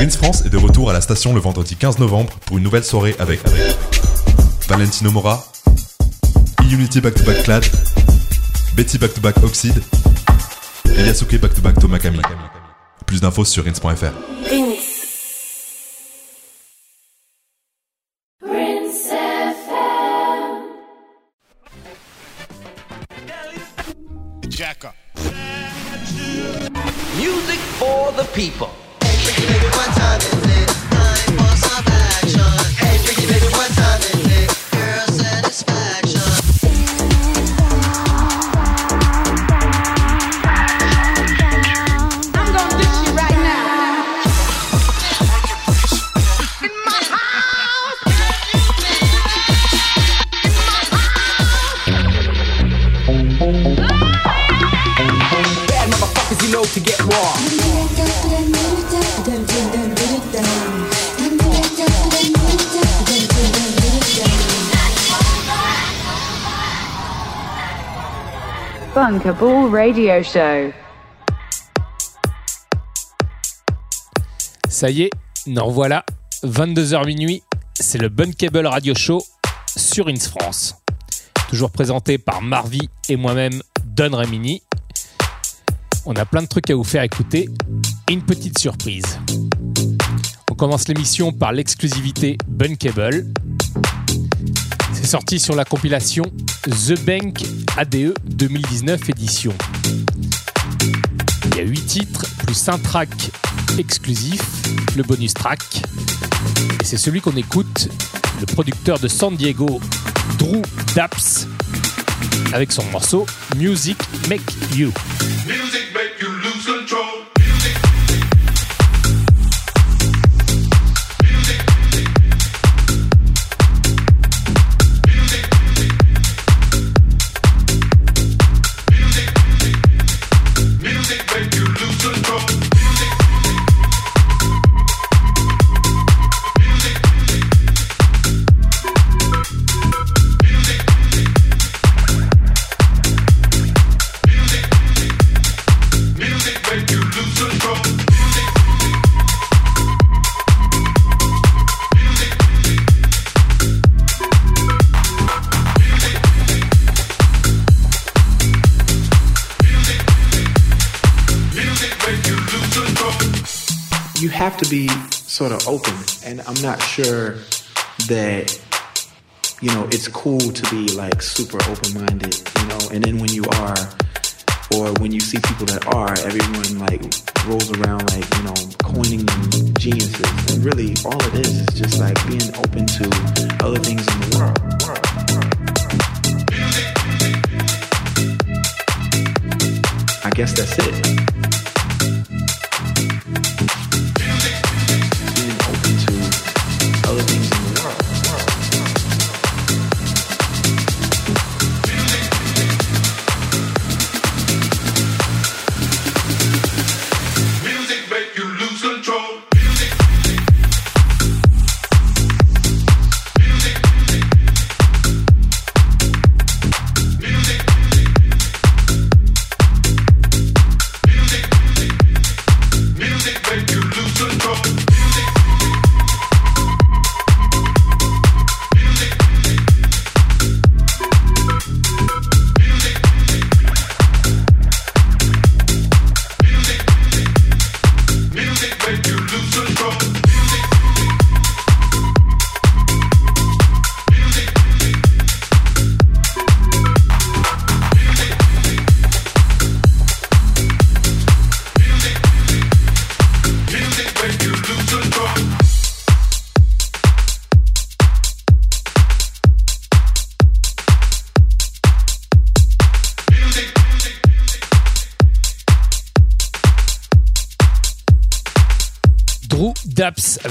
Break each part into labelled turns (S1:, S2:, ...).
S1: Rins France est de retour à la station le vendredi 15 novembre pour une nouvelle soirée avec, Valentino Mora, E-Unity Back to Back Clad, Betty Back to Back Oxide et Yasuke Back to Back Tomakami. Plus d'infos sur rins.fr.
S2: Ça y est, nous revoilà. 22h minuit, c'est le Bunkable Radio Show sur Ins France. Toujours présenté par Marvi et moi-même, Don Remini. On a plein de trucs à vous faire écouter et une petite surprise. On commence l'émission par l'exclusivité Bunkable. C'est sorti sur la compilation The Bank ADE 2019 édition. Il y a 8 titres plus un track exclusif, le bonus track. Et c'est celui qu'on écoute, le producteur de San Diego, Drew Daps, avec son morceau Music Make You.
S3: Music make you lose control.
S4: Have to be sort of open and i'm not sure that you know it's cool to be like super open-minded you know? And then when you are or when you see people that are everyone like rolls around like you know coining them geniuses. And really all it is is just like being open to other things in the world. I guess that's it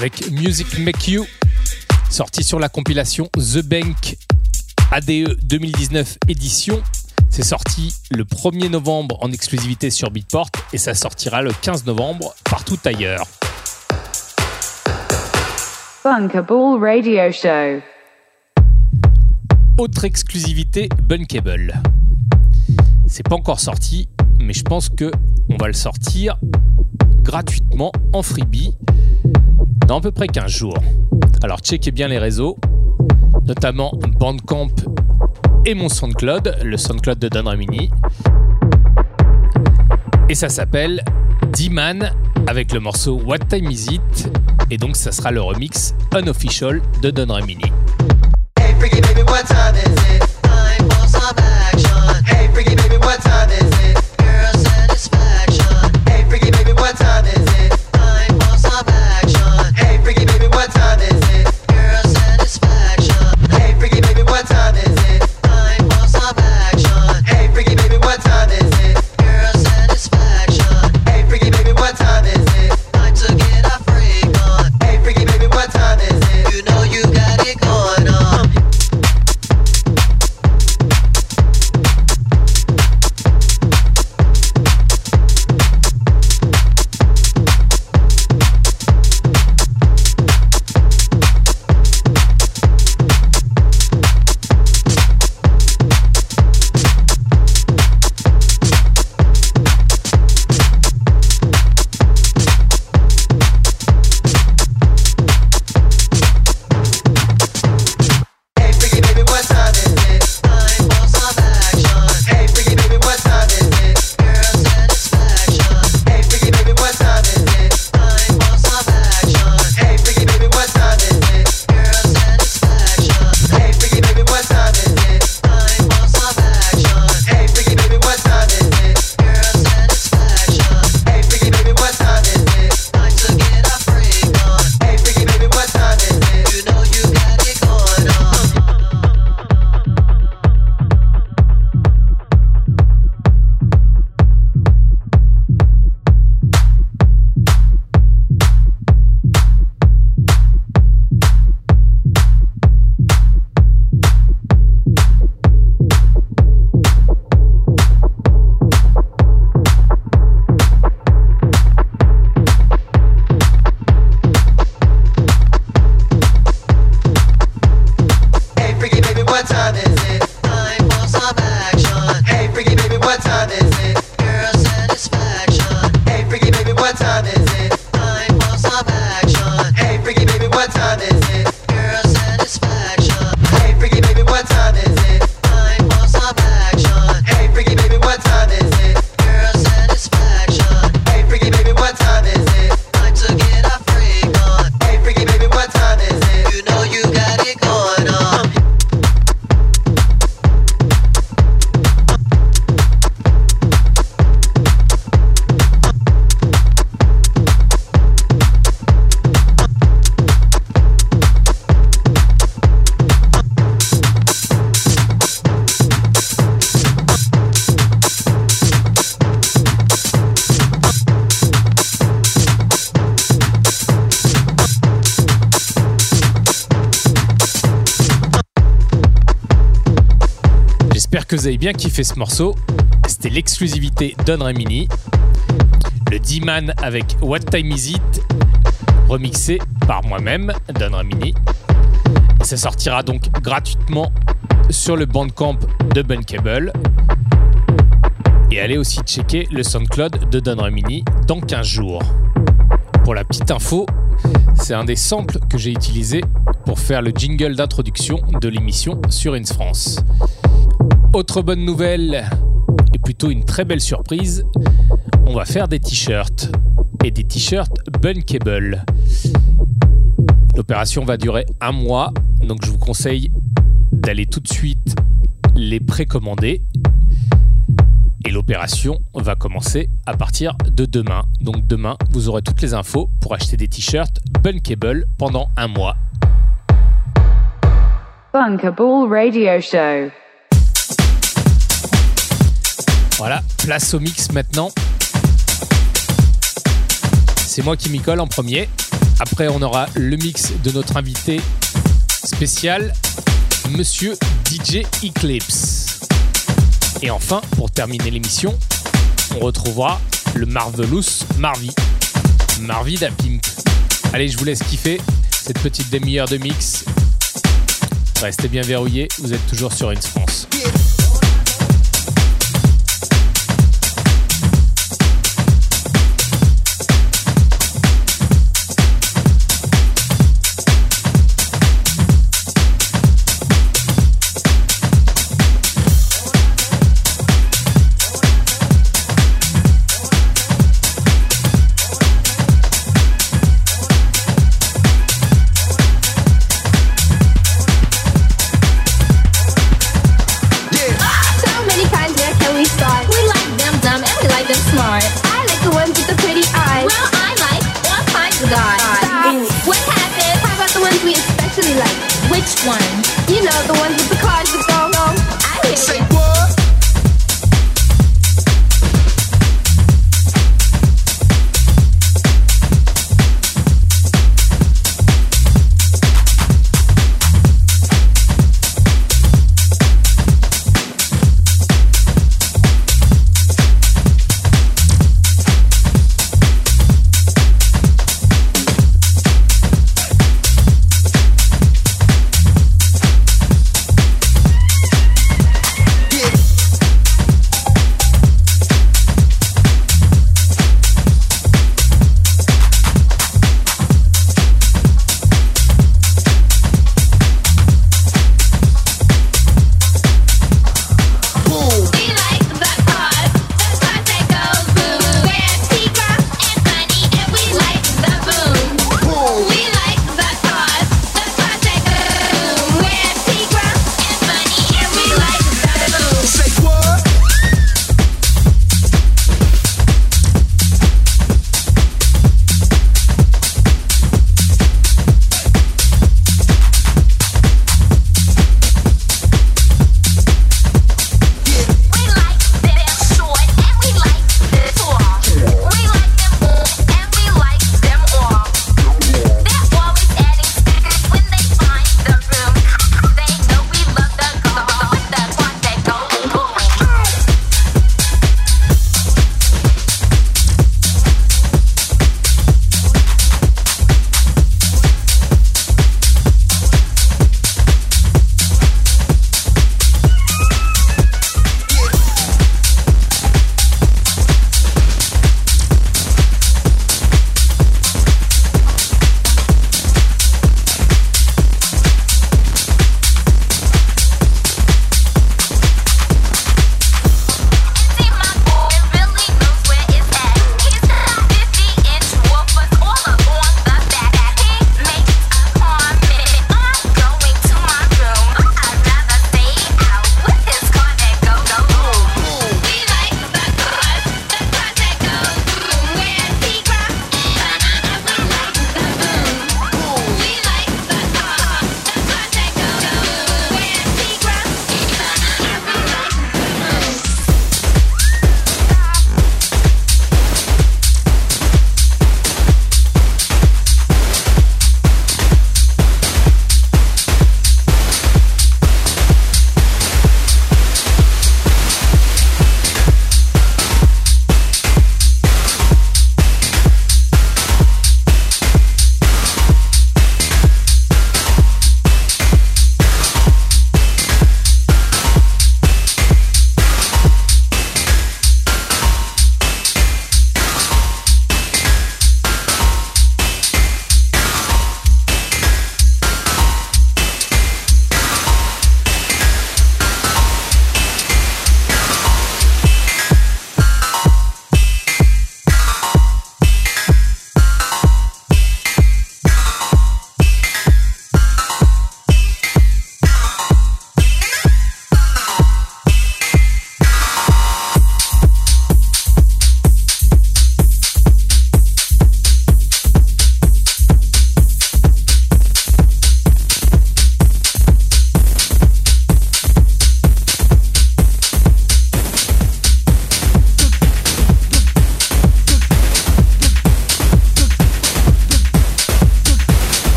S2: avec Music Make You, sorti sur la compilation The Bank ADE 2019 édition. C'est sorti le 1er novembre en exclusivité sur Beatport et ça sortira le 15 novembre partout ailleurs.
S5: Bunker Ball Radio Show.
S2: Autre exclusivité Bunkable. C'est pas encore sorti, mais je pense que on va le sortir gratuitement en freebie dans à peu près 15 jours. Alors checkez bien les réseaux, notamment Bandcamp et mon SoundCloud, le SoundCloud de Don Remini. Et ça s'appelle D-Man avec le morceau What Time Is It? Et donc ça sera le remix unofficial de Don Remini.
S6: Hey, freaky baby, is. Hey, freaky baby, what time is it?
S2: Bien kiffé ce morceau. C'était l'exclusivité Don Remini. Le D-Man avec What Time Is It, remixé par moi-même, Don Remini. Ça sortira donc gratuitement sur le bandcamp de Bunkable. Et allez aussi checker le SoundCloud de Don Remini dans 15 jours. Pour la petite info, c'est un des samples que j'ai utilisé pour faire le jingle d'introduction de l'émission sur Ins France. Autre bonne nouvelle, et plutôt une très belle surprise, on va faire des t-shirts. Et des t-shirts Bunkable. L'opération va durer un mois, donc je vous conseille d'aller tout de suite les précommander. Et l'opération va commencer à partir de demain. Donc demain, vous aurez toutes les infos pour acheter des t-shirts Bunkable pendant un mois.
S5: Bunkable Radio Show.
S2: Voilà, place au mix maintenant. C'est moi qui m'y colle en premier. Après, on aura le mix de notre invité spécial, Monsieur DJ Eclipse. Et enfin, pour terminer l'émission, on retrouvera le Marvelous Marvy. Marvy d'Apimp. Allez, je vous laisse kiffer cette petite demi-heure de mix. Restez bien verrouillés, vous êtes toujours sur une France.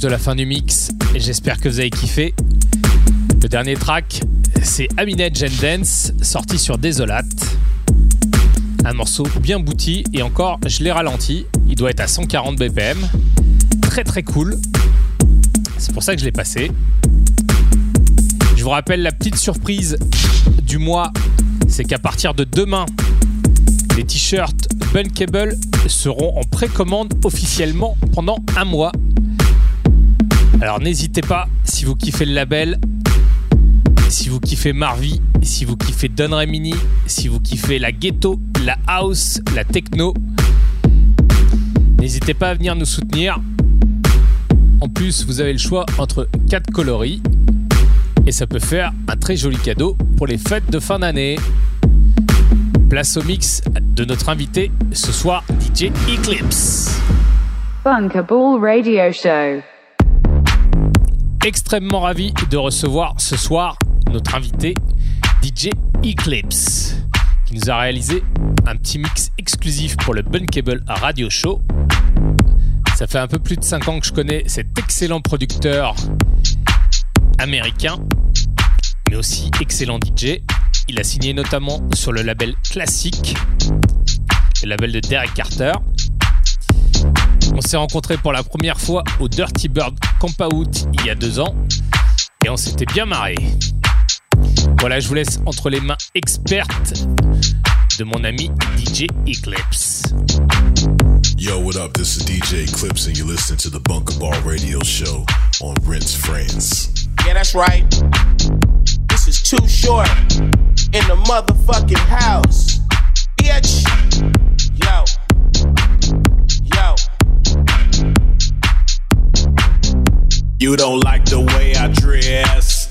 S2: De la fin du mix et j'espère que vous avez kiffé. Le dernier track, c'est Aminette Gen Dance, sorti sur Désolate. Un morceau bien bouti et encore, je l'ai ralenti. Il doit être à 140 BPM. Très très cool. C'est pour ça que je l'ai passé. Je vous rappelle la petite surprise du mois, c'est qu'à partir de demain, les t-shirts Bunkable seront en précommande officiellement pendant un mois. Alors n'hésitez pas, si vous kiffez le label, si vous kiffez Marvy, si vous kiffez Don Remini, si vous kiffez la ghetto, la house, la techno, n'hésitez pas à venir nous soutenir. En plus, vous avez le choix entre 4 coloris et ça peut faire un très joli cadeau pour les fêtes de fin d'année. Place au mix de notre invité ce soir, DJ Eclipse.
S5: Bunkable Radio Show.
S2: Extrêmement ravi de recevoir ce soir notre invité DJ Eclipse qui nous a réalisé un petit mix exclusif pour le Bunkable Radio Show. Ça fait un peu plus de 5 ans que je connais cet excellent producteur américain, mais aussi excellent DJ. Il a signé notamment sur le label Classic, le label de Derek Carter. On s'est rencontrés pour la première fois au Dirty Bird Camp Out il y a deux ans et on s'était bien marré. Voilà, je vous laisse entre les mains expertes de mon ami DJ Eclipse.
S7: Yo, what up? This is DJ Eclipse, and you're listening to the Bunker Bar Radio Show on Rinse France.
S8: Yeah, that's right. This is too short in the motherfucking house. Bitch.
S9: You don't like the way I dress.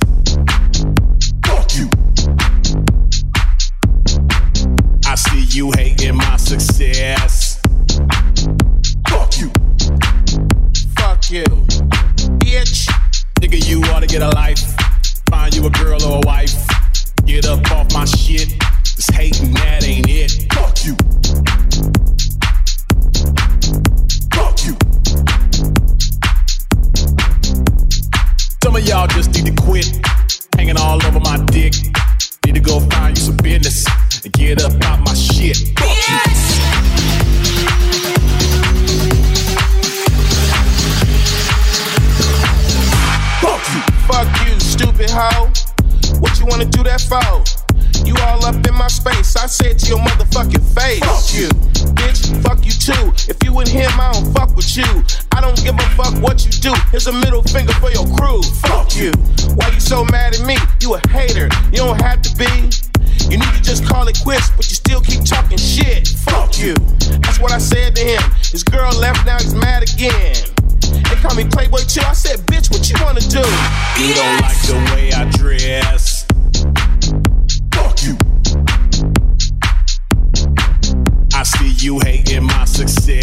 S9: Fuck you. I see you hating my success. Fuck you. Fuck you. Bitch. Nigga, you ought to get a life. Find you a girl or a wife. Get up off my shit. This hating, that ain't it. Fuck you. Y'all just need to quit hanging all over my dick. Need to go find you some business and get up out my shit. Fuck you. Fuck you.
S7: Fuck you, stupid hoe. What you wanna do that for? You all up in my space. I said to your motherfucking face. Fuck you. Bitch, fuck you too. If you with him, I don't fuck with you. I don't give a fuck what you do. Here's a middle finger for your crew. Fuck you. Why you so mad at me? You a hater. You don't have to be. You need to just call it quits, but you still keep talking shit. Fuck you. That's what I said to him. His girl left, now he's mad again. They call me Playboy too. I said, bitch, what you wanna do?
S9: You don't like the way I dress. Fuck you. I see you hating my success.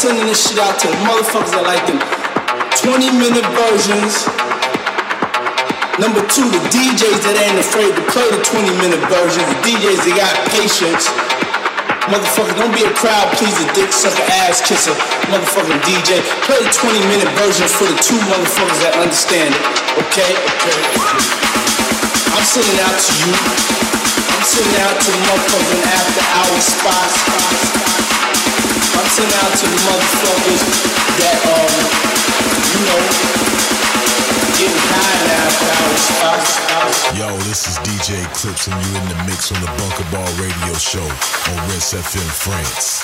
S10: sending this shit out to motherfuckers that like them 20 minute versions. Number two, the DJs that ain't afraid to play the 20 minute versions. The DJs that got patience. Motherfucker, don't be a crowd pleaser, dick sucker, ass kisser, motherfucking DJ. Play the 20 minute version for the two motherfuckers that understand it. Okay? Okay. I'm sending out to you. I'm sending out to motherfucking after hours spots. Out to the motherfuckers that um, you know, getting high now.
S7: Yo, this is DJ Clips, and you in the mix on the Bunker Ball Radio Show on Rinse FM France.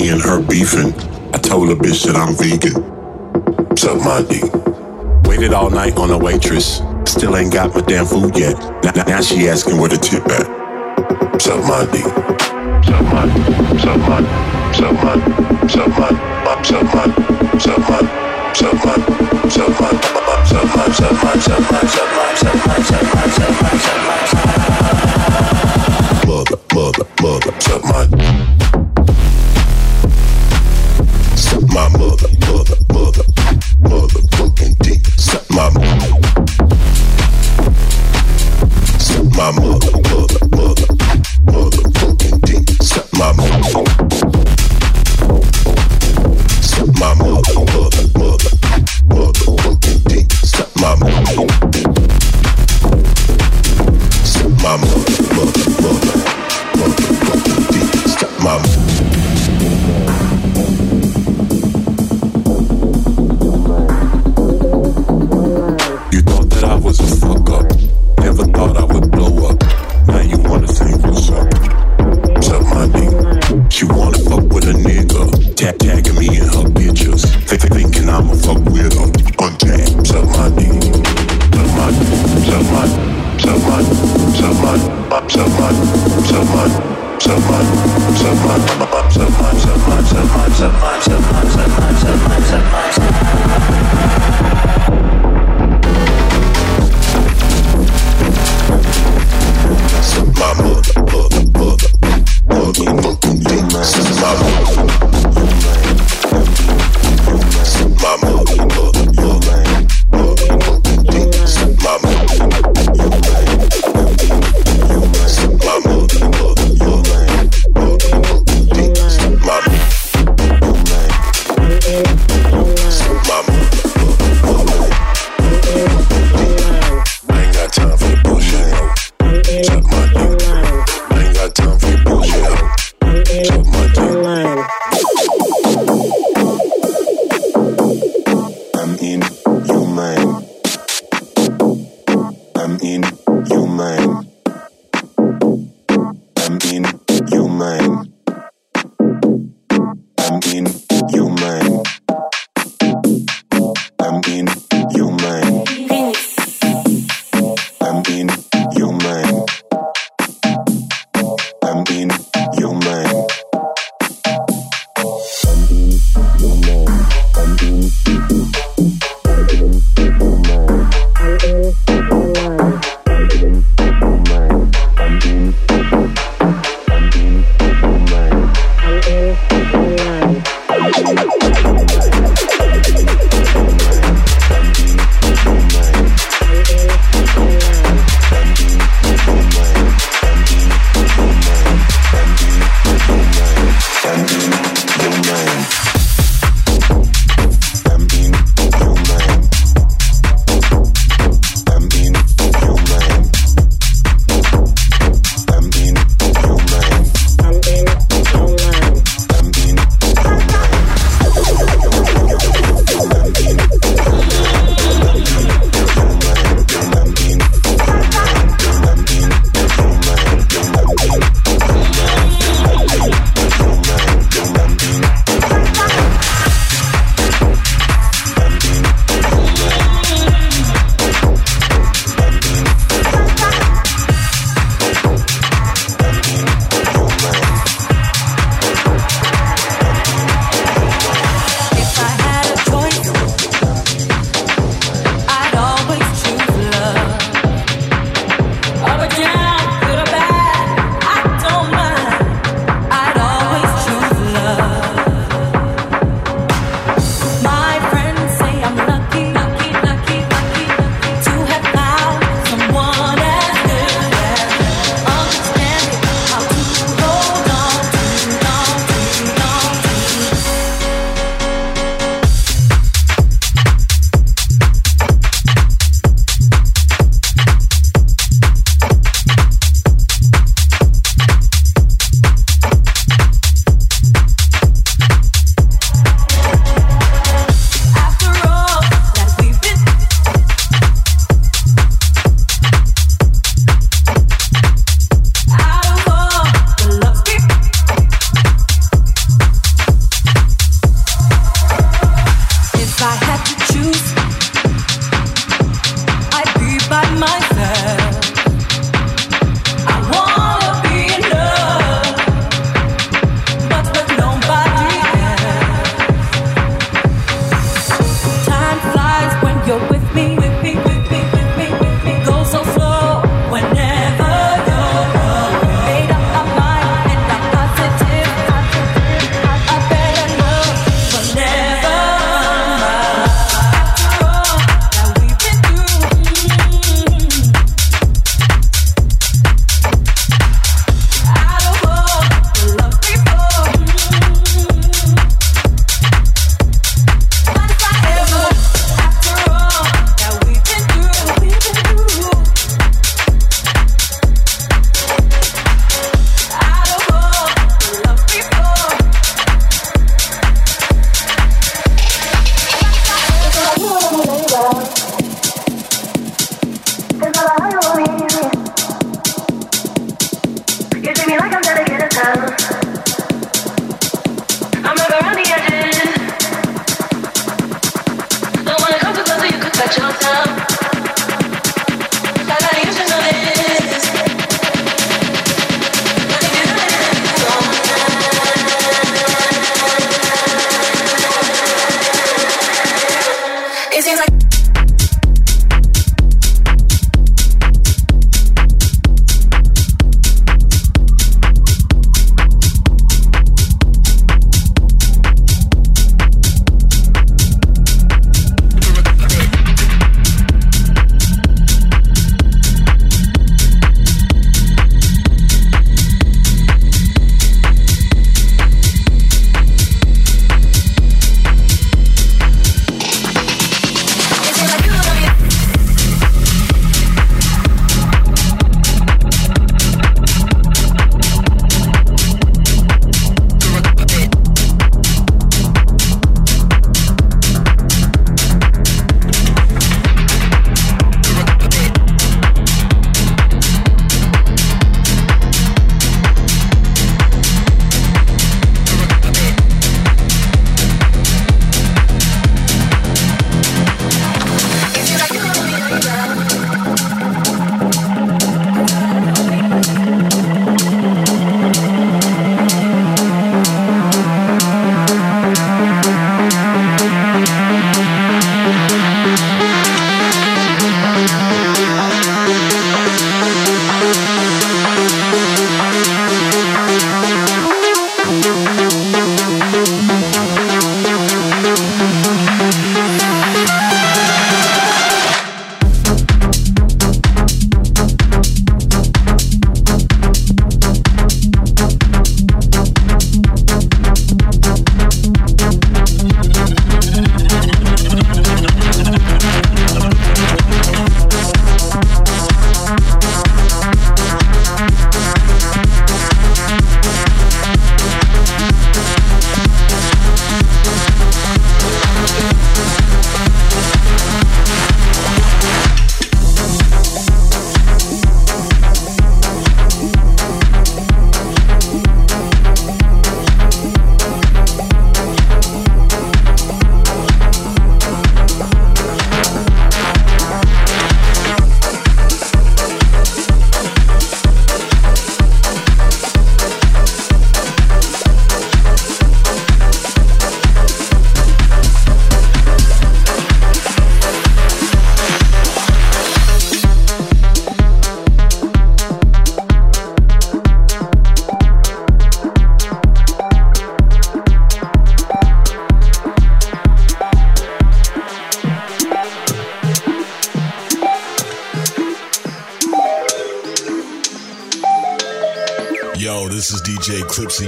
S8: Me and her beefing. I told her bitch that I'm vegan. Suck my dick. Waited all night on a waitress. Still ain't got my damn food yet. Now, now, she asking where the tip at. Suck my dick. Suck my, suck my, suck my, suck my, suck my, suck my, suck my, suck my, suck my, suck my, suck my, suck my, suck my, suck my, suck my, suck my, suck my. Mother, mother, mother, suck my.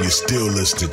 S10: You're still listening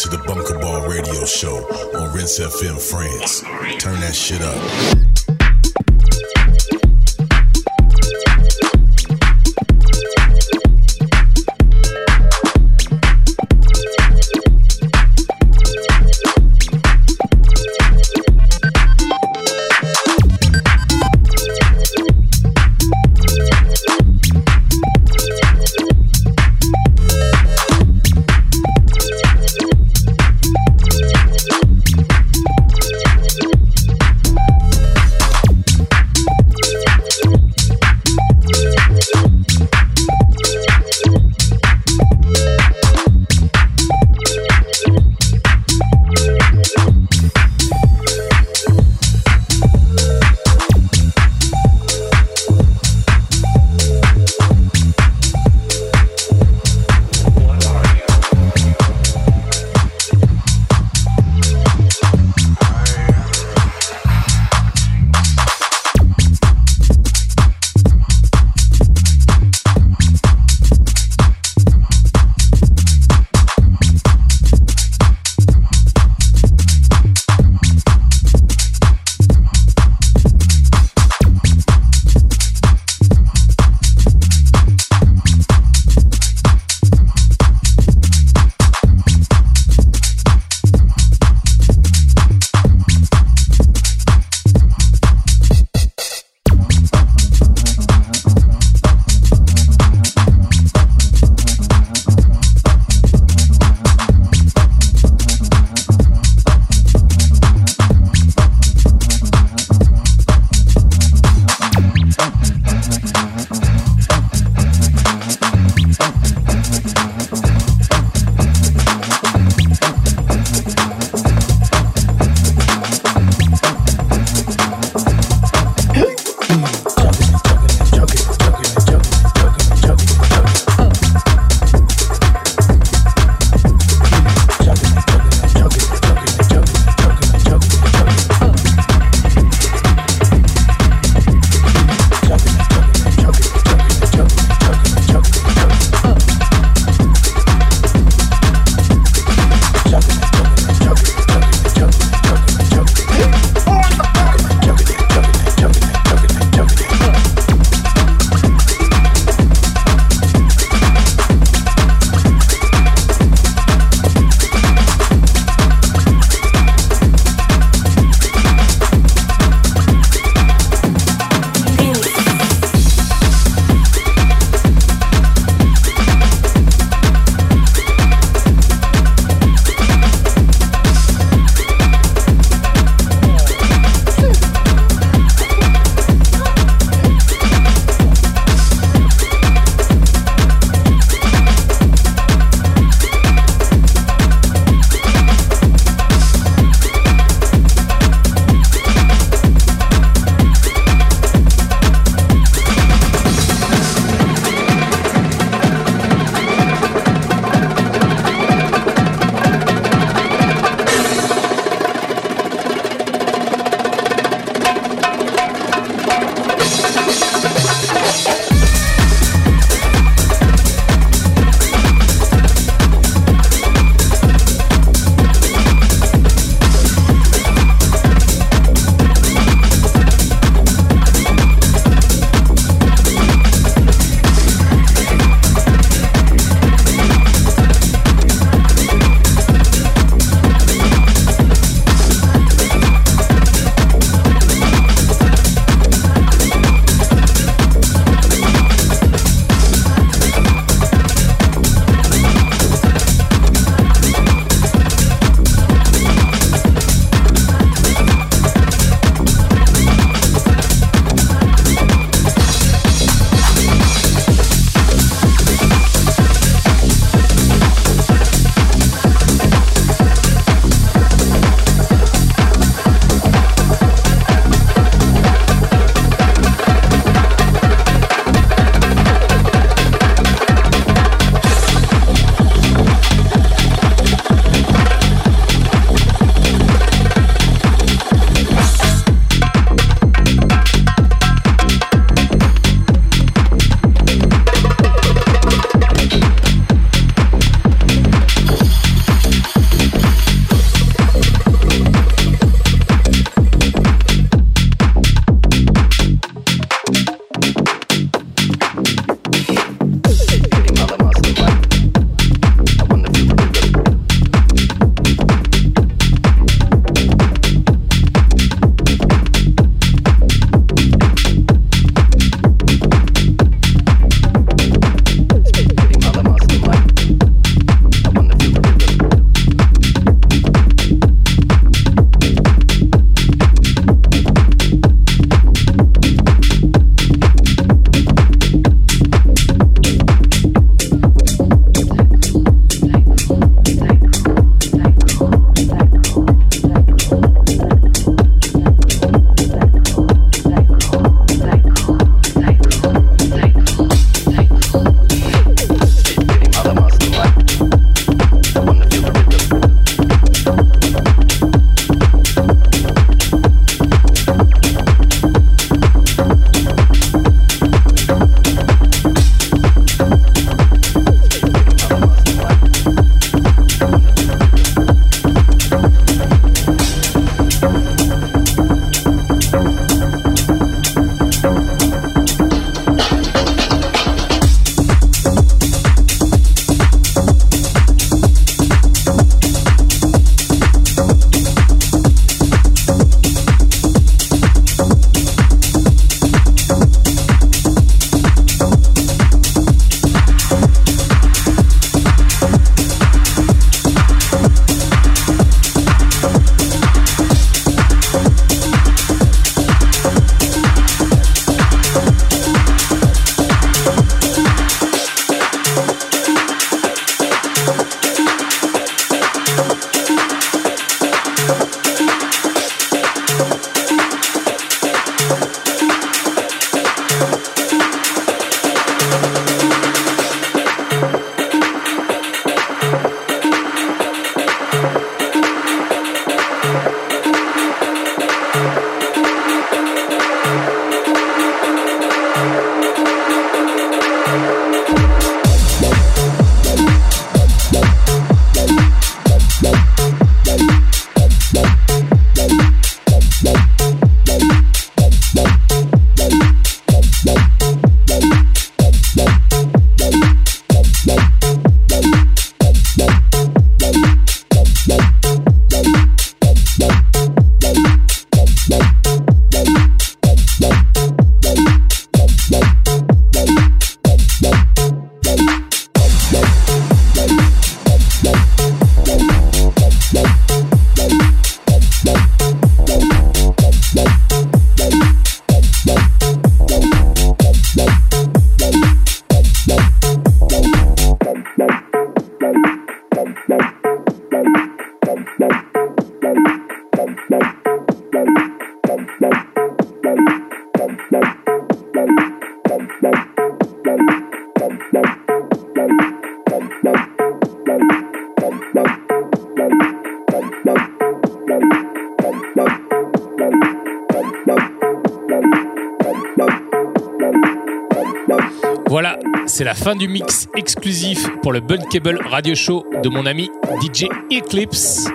S2: fin du mix exclusif pour le Bunkable Radio Show de mon ami DJ Eclipse.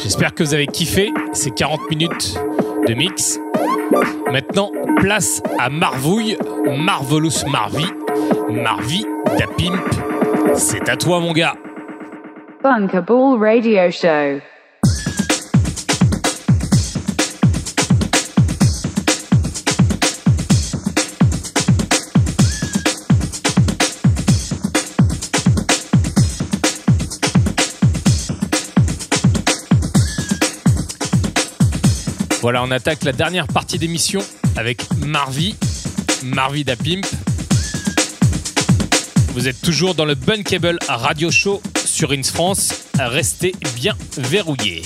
S2: J'espère que vous avez kiffé ces 40 minutes de mix. Maintenant, place à Marvouille, Marvelous Marvy, Marvy da Pimp. C'est à toi, mon gars.
S5: Bunkable Radio Show.
S2: Voilà, on attaque la dernière partie d'émission avec Marvy, Marvy da Pimp. Vous êtes toujours dans le Bunkable Radio Show sur Ins France. Restez bien verrouillés.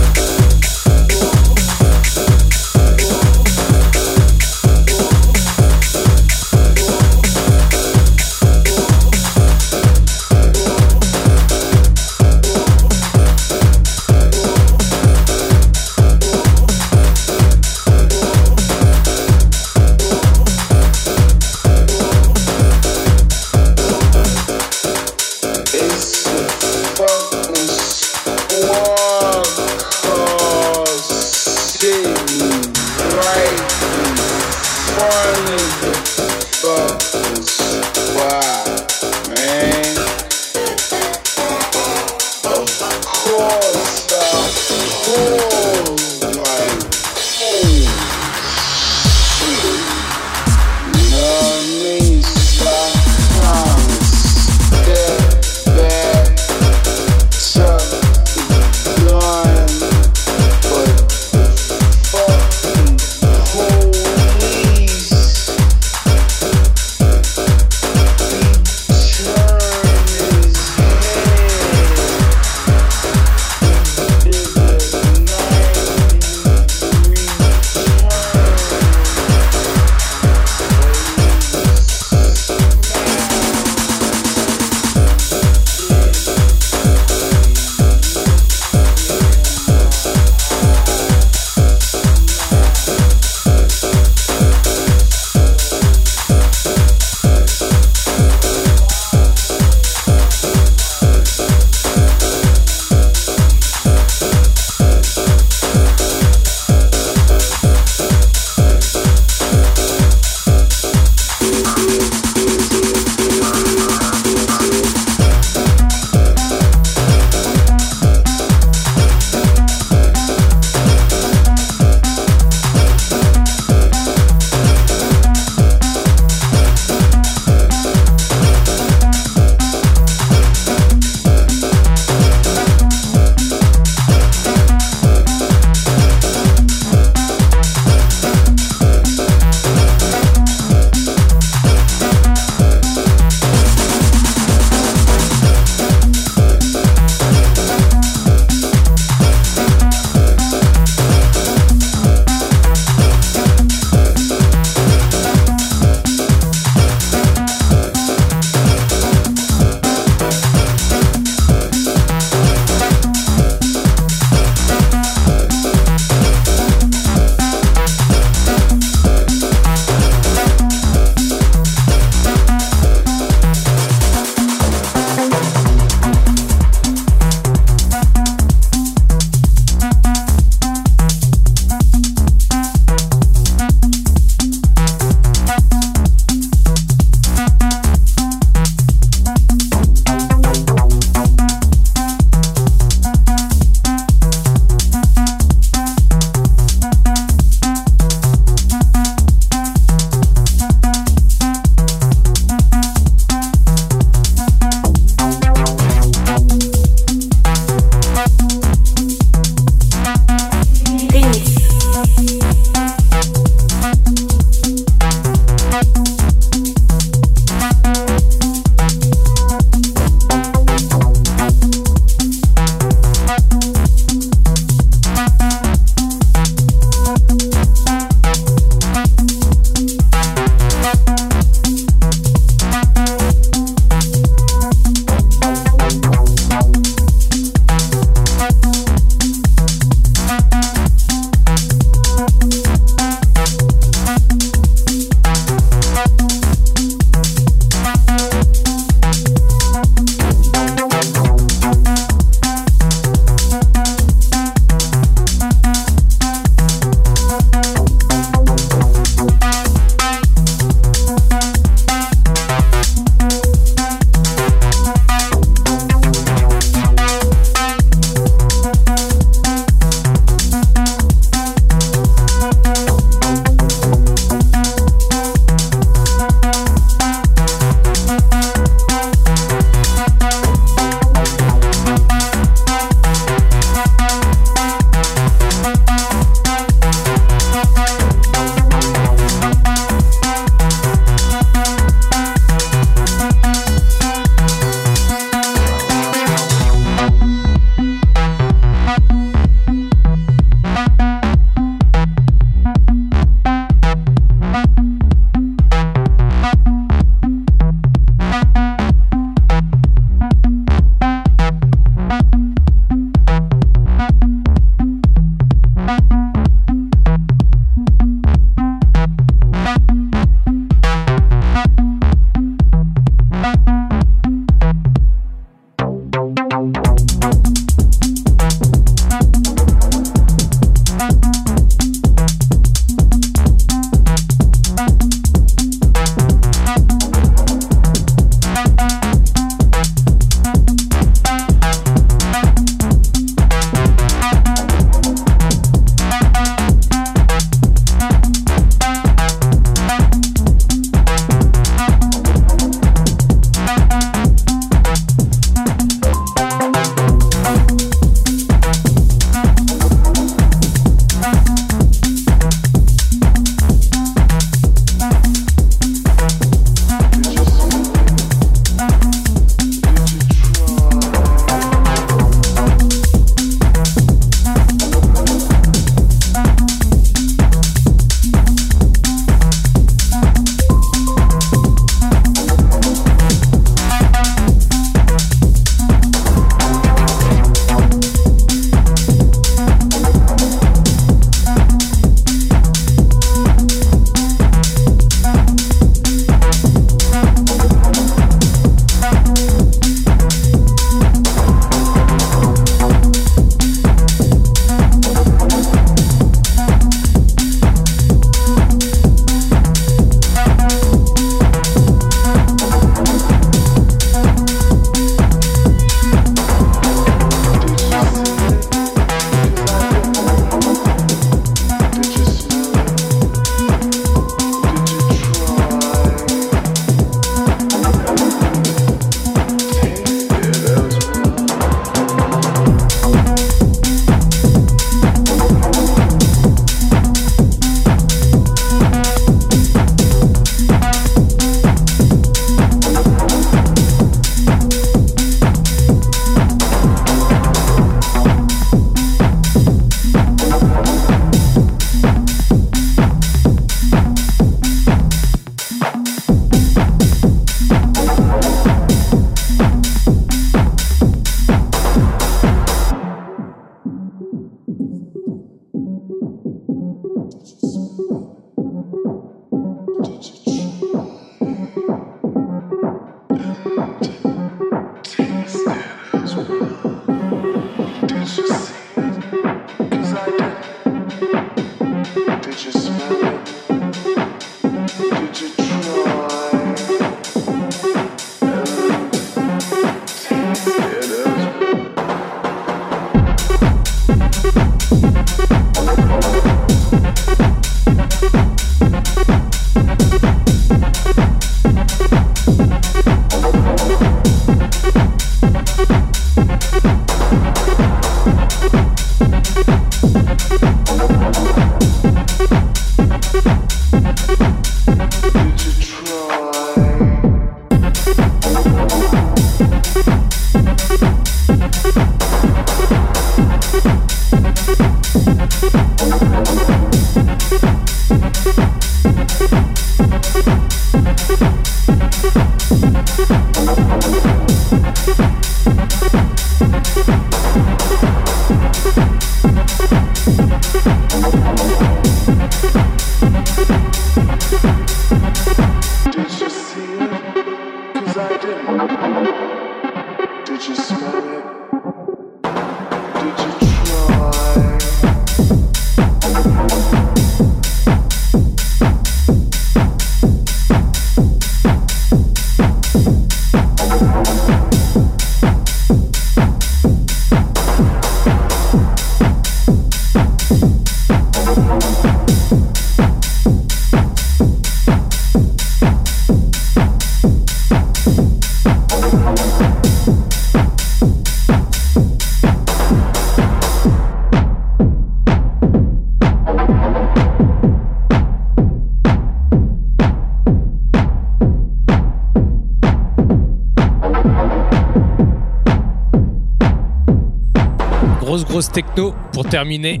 S2: Grosse techno pour terminer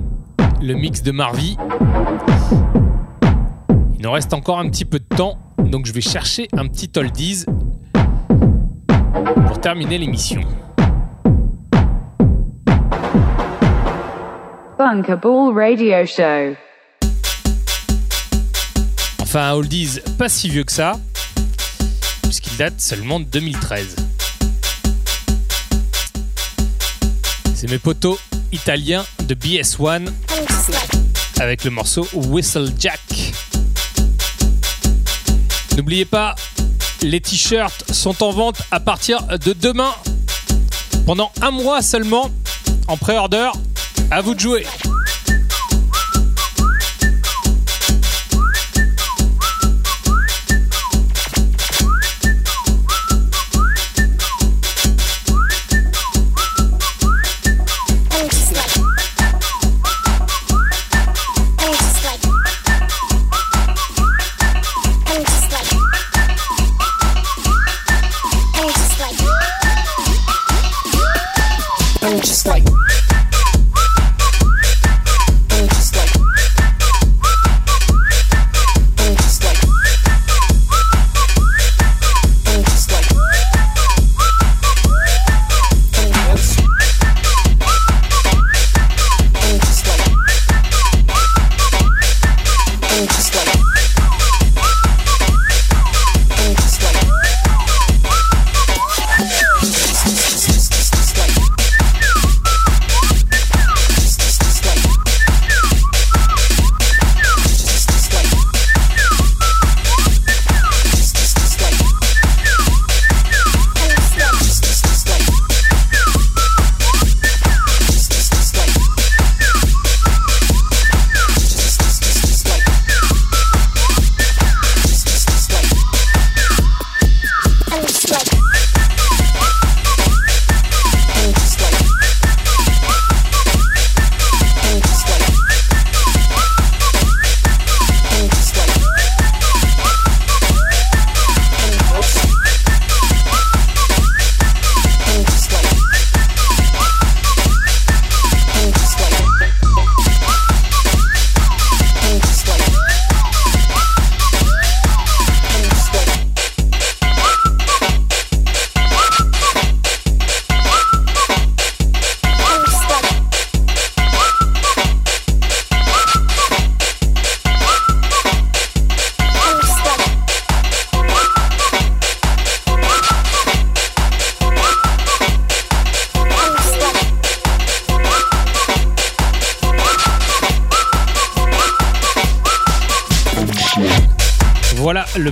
S2: le mix de Marvy. Il nous reste encore un petit peu de temps, donc je vais chercher un petit oldies pour terminer l'émission.
S5: Bunker Ball Radio Show.
S2: Enfin, un oldies pas si vieux que ça, puisqu'il date seulement de 2013. C'est mes potos italiens de BS1 avec le morceau Whistle Jack. N'oubliez pas, les t-shirts sont en vente à partir de demain pendant un mois seulement en pré-order. À vous de jouer.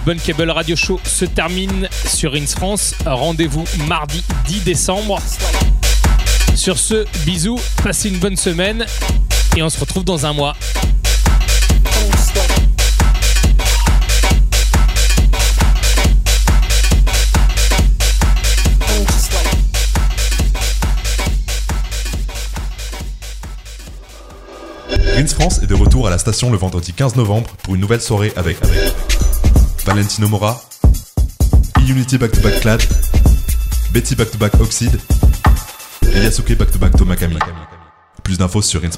S2: Voilà, le Bunkable Radio Show se termine sur Ins France. Rendez-vous mardi 10 décembre. Sur ce, bisous, passez une bonne semaine et on se retrouve dans un mois.
S1: Greens France est de retour à la station le vendredi 15 novembre pour une nouvelle soirée avec, avec Valentino Mora, E-Unity Back to Back Clad, Betty Back to Back Oxide et Yasuke Back to Back Tomakami. Plus d'infos sur.
S11: Rinse.